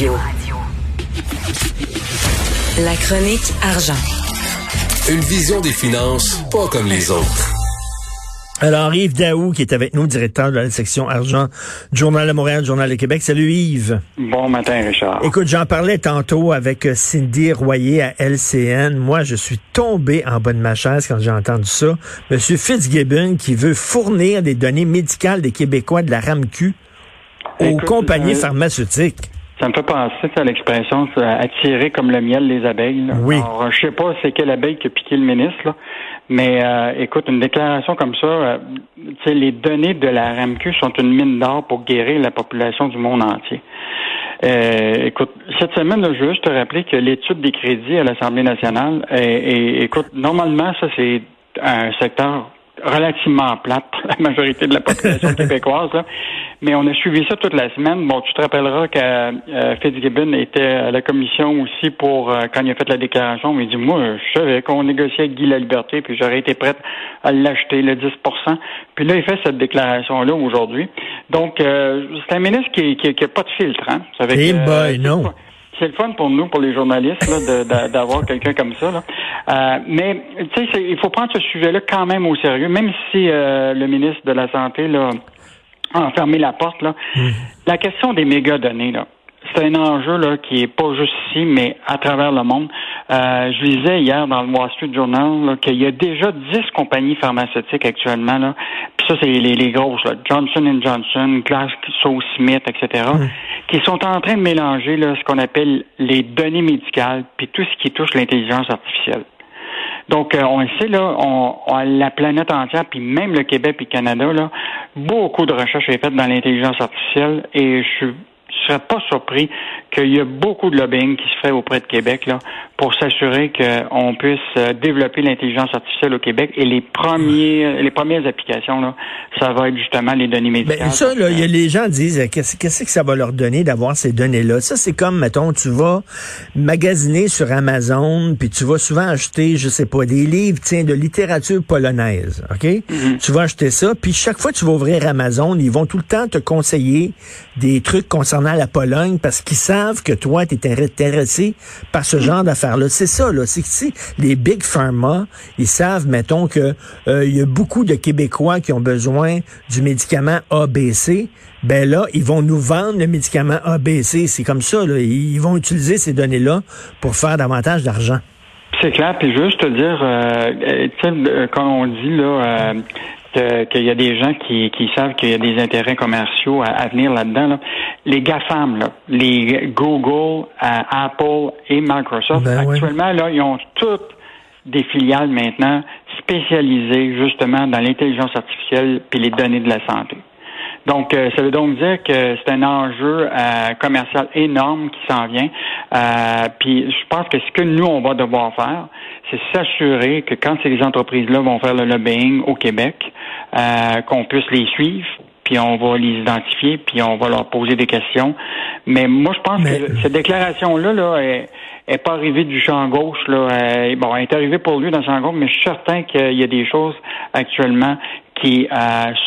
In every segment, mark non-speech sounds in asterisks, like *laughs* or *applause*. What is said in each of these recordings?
La chronique argent. Une vision des finances pas comme les autres. Alors, Yves Daou, qui est avec nous, directeur de la section argent du Journal de Montréal, Journal de Québec. Salut Yves. Bon matin, Richard. Écoute, j'en parlais tantôt avec euh, Cindy Royer à LCN. Moi, je suis tombé en bas de ma chaise quand j'ai entendu ça. Monsieur Fitzgibbon qui veut fournir des données médicales des Québécois de la RAMQ aux Écoute, compagnies euh, pharmaceutiques. Ça me fait penser à l'expression attirer comme le miel les abeilles. là. Oui. Alors, je sais pas c'est quelle abeille qui a piqué le ministre, là, mais euh, écoute, une déclaration comme ça, euh, tu sais, les données de la RAMQ sont une mine d'or pour guérir la population du monde entier. Euh, écoute, cette semaine, là, je veux juste te rappeler que l'étude des crédits à l'Assemblée nationale, est- est- écoute, normalement, ça, c'est un secteur relativement plate pour *laughs* la majorité de la population *laughs* québécoise. là. Mais on a suivi ça toute la semaine. Bon, tu te rappelleras que euh, Fitzgibbon était à la commission aussi pour euh, quand il a fait la déclaration. Il dit moi, je savais qu'on négociait avec Guy la liberté, puis j'aurais été prête à l'acheter le 10% Puis là, il fait cette déclaration là aujourd'hui. Donc, euh, c'est un ministre qui, qui, qui a pas de filtre. Hein. Que, boy, c'est non. pas- c'est le fun pour nous, pour les journalistes, d'avoir quelqu'un comme ça. Là. Euh, mais tu sais, il faut prendre ce sujet-là quand même au sérieux, même si euh, le ministre de la Santé là, a enfermé la porte. Là. La question des mégadonnées, là, c'est un enjeu là, qui est pas juste ici, mais à travers le monde. Euh, je lisais hier dans le Wall Street Journal qu'il y a déjà 10 compagnies pharmaceutiques actuellement. Là. Puis ça, c'est les, les grosses, là, Johnson Johnson, GlaxoSmith, etc., qui sont en train de mélanger là, ce qu'on appelle les données médicales, puis tout ce qui touche l'intelligence artificielle. Donc, euh, on le sait, là, on, on- la planète entière, puis même le Québec et le Canada, là, beaucoup de recherches est faites dans l'intelligence artificielle et je ne serais pas surpris qu'il y a beaucoup de lobbying qui se fait auprès de Québec là, pour s'assurer qu'on puisse euh, développer l'intelligence artificielle au Québec et les premiers les premières applications, là, ça va être justement les données médicales. Ben, ça, là, y a les gens disent, euh, qu'est-ce qu'est-ce que ça va leur donner d'avoir ces données-là? Ça, c'est comme, mettons, tu vas magasiner sur Amazon, puis tu vas souvent acheter, je sais pas, des livres, tiens, de littérature polonaise, OK? Tu vas acheter ça, puis chaque fois que tu vas ouvrir Amazon, ils vont tout le temps te conseiller des trucs concernant la Pologne parce qu'ils savent que toi, tu es intéressé par ce genre d'affaires-là. C'est ça, là. C'est que si les big pharma, ils savent, mettons, que euh, il y a beaucoup de Québécois qui ont besoin du médicament ABC, ben là, ils vont nous vendre le médicament ABC. C'est comme ça, là. Ils vont utiliser ces données-là pour faire davantage d'argent. C'est clair, puis juste te dire, euh, on dit là euh, qu'il y a des gens qui, qui savent qu'il y a des intérêts commerciaux à, à venir là-dedans, là, les GAFAM, là, les Google, euh, Apple et Microsoft, Ben ouais. actuellement, là, ils ont toutes des filiales maintenant spécialisées justement dans l'intelligence artificielle puis les données de la santé. Donc, euh, ça veut donc dire que c'est un enjeu euh, commercial énorme qui s'en vient. Euh, puis, je pense que ce que nous, on va devoir faire, c'est s'assurer que quand ces entreprises-là vont faire le lobbying au Québec, euh, qu'on puisse les suivre, puis on va les identifier, puis on va leur poser des questions. Mais moi, je pense Mais- que cette déclaration-là là, est, est pas arrivée du champ gauche. Là. Euh, bon, elle est arrivée pour lui dans le champ gauche, mais je suis certain qu'il y a des choses actuellement qui euh,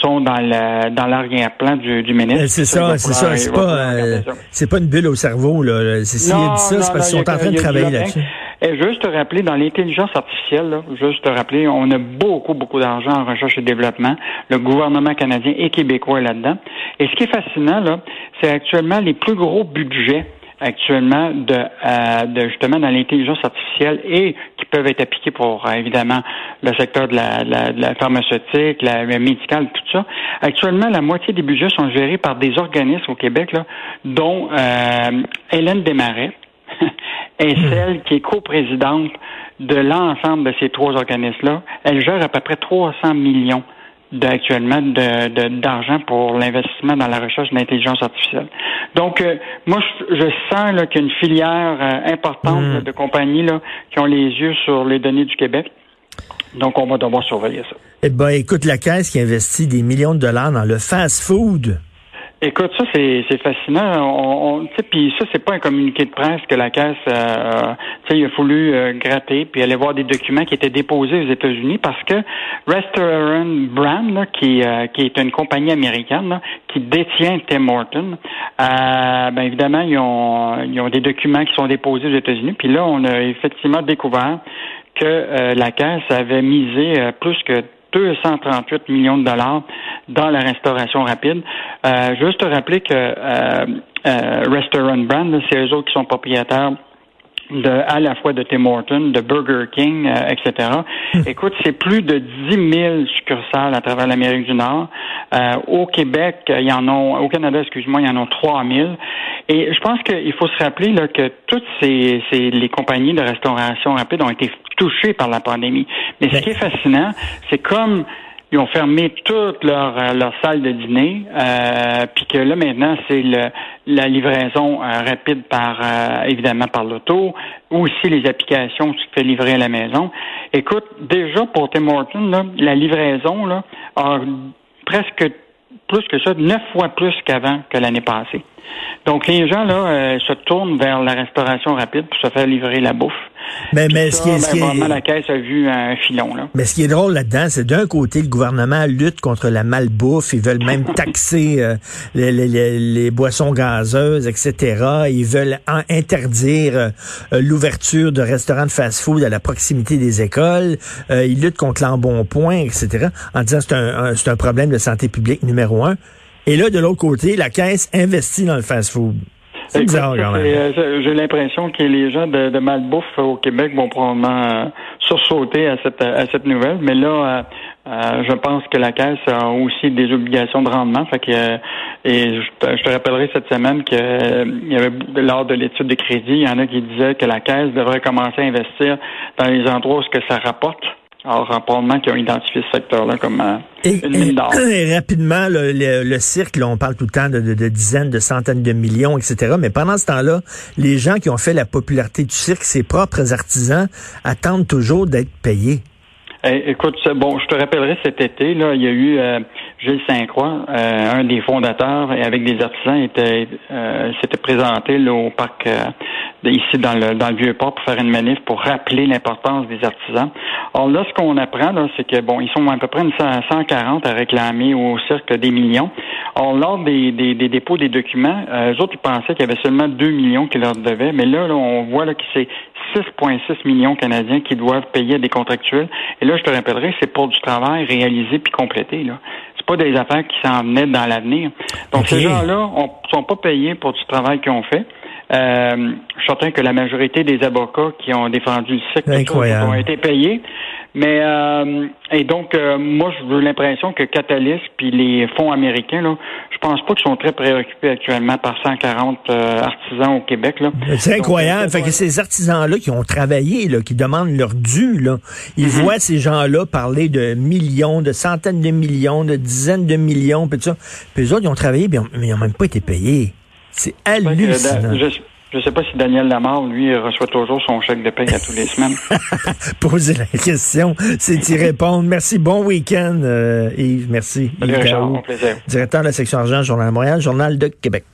sont dans le dans l'arrière-plan du, du ministre. Euh, C'est ça, c'est ça. C'est pas, euh, c'est pas une bulle au cerveau, là. a dit ça, c'est parce qu'ils sont en train de travailler là-dessus. Et juste te rappeler, dans l'intelligence artificielle, là, juste te rappeler, on a beaucoup, beaucoup d'argent en recherche et développement. Le gouvernement canadien et québécois est là-dedans. Et ce qui est fascinant, là, c'est actuellement les plus gros budgets actuellement de, euh, de justement dans l'intelligence artificielle et peuvent être appliqués pour euh, évidemment le secteur de la, la, de la pharmaceutique, la, le médical, tout ça. Actuellement, la moitié des budgets sont gérés par des organismes au Québec, là, dont euh, Hélène Desmarais, *laughs* est celle qui est coprésidente de l'ensemble de ces trois organismes-là. Elle gère à peu près 300 millions de- actuellement de- de- d'argent pour l'investissement dans la recherche de l'intelligence artificielle. Donc, euh, moi, je, je sens là, qu'il y a une filière euh, importante Mm. là, de compagnies là, qui ont les yeux sur les données du Québec. Donc, on va devoir surveiller ça. Eh ben, écoute, la Caisse qui investit des millions de dollars dans le fast-food. Écoute, ça c'est c'est fascinant. On, on puis ça c'est pas un communiqué de presse que la caisse, euh, tu sais, il a fallu euh, gratter puis aller voir des documents qui étaient déposés aux États-Unis parce que Restaurant Brand, qui euh, qui est une compagnie américaine qui détient Tim Horton, euh, ben évidemment ils ont ils ont des documents qui sont déposés aux États-Unis. Puis là, on a effectivement découvert que la caisse avait misé plus que 238 millions de dollars dans la restauration rapide. Euh, juste te rappeler que euh, euh, Restaurant Brand, c'est eux autres qui sont propriétaires de, à la fois de Tim Hortons, de Burger King, euh, etc. Hmm. Écoute, c'est plus de 10 000 succursales à travers l'Amérique du Nord. Euh, au Québec, il y en a, au Canada, excuse-moi, il y en a 3 000. Et je pense qu'il faut se rappeler là, que toutes ces, ces les compagnies de restauration rapide ont été touchées par la pandémie. Mais ce qui est fascinant, c'est comme ils ont fermé toute leur, euh, leur salle de dîner, euh, puis que là maintenant c'est le, la livraison euh, rapide par euh, évidemment par l'auto, ou aussi les applications qui fait livrer à la maison. Écoute, déjà pour Tim Hortons, là, la livraison là, a presque plus que ça, neuf fois plus qu'avant que l'année passée. Donc les gens là se tournent vers la restauration rapide pour se faire livrer la bouffe. Mais, mais ce qui est, ben, la caisse a vu un filon. Là. Mais ce qui est drôle là-dedans, c'est d'un côté, le gouvernement lutte contre la malbouffe. Ils veulent même *laughs* taxer euh, les, les, les, boissons gazeuses, etc. Ils veulent interdire euh, l'ouverture de restaurants de fast-food à la proximité des écoles. Euh, ils luttent contre l'embonpoint, etc. En disant c'est un, c'est un problème de santé publique numéro un. Et là, de l'autre côté, la caisse investit dans le fast-food. Euh, j'ai l'impression que les gens de, de malbouffe au Québec vont probablement euh, sursauter à cette, à cette nouvelle. Mais là, euh, je pense que la Caisse a aussi des obligations de rendement. Fait que, et je, te rappellerai cette semaine qu'il y avait lors de l'étude de crédit, il y en a qui disaient que la Caisse devrait commencer à investir dans les endroits où ce que ça rapporte. Alors, probablement qu'ils ont identifié ce secteur-là comme euh, une mine d'or. Et rapidement, le, le, cirque, on parle tout le temps de, de, dizaines, de centaines de millions, etc. Mais pendant ce temps-là, les gens qui ont fait la popularité du cirque, ses propres artisans, attendent toujours d'être payés. Eh, écoute, bon, je te rappellerai cet été, là, il y a eu euh, Gilles Saint-Croix, euh, un des fondateurs, et avec des artisans, était s'était présenté là, au parc ici dans le, dans le Vieux-Port pour faire une manif pour rappeler l'importance des artisans. Alors là, ce qu'on apprend, là, c'est que bon, ils sont à peu près une 140 à réclamer au cirque des millions. Alors, lors des, des, des dépôts des documents, euh, eux autres, ils pensaient qu'il y avait seulement 2 millions qui leur devaient, mais là, là on voit là, que c'est 6,6 millions canadiens qui doivent payer des contractuels. Et là, je te rappellerai, c'est pour du travail réalisé puis complété. Là. C'est pas des affaires qui s'en venaient dans l'avenir. Donc, ces gens-là ne sont pas payés pour du travail qu'ils ont fait. Euh, je suis certain que la majorité des avocats qui ont défendu le cycle ont été payés. Mais euh, et donc euh, moi j'ai l'impression que Catalyst puis les fonds américains là, je pense pas qu'ils sont très préoccupés actuellement par 140 artisans au Québec là. C'est incroyable, fait que ces artisans là qui ont travaillé là, qui demandent leur dû là, ils mm-hmm. voient ces gens-là parler de millions, de centaines de millions, de dizaines de millions puis tout ça. Puis eux autres ils ont travaillé mais ils n'ont même pas été payés. C'est hallucinant. Je ne sais pas si Daniel Lamar, lui, reçoit toujours son chèque de paie à tous les *laughs* semaines. Poser la question, c'est y répondre. Merci. Bon week-end, euh, Yves. Merci. Salut, Richard, plaisir. Directeur de la section argent, Journal de Montréal, Journal de Québec.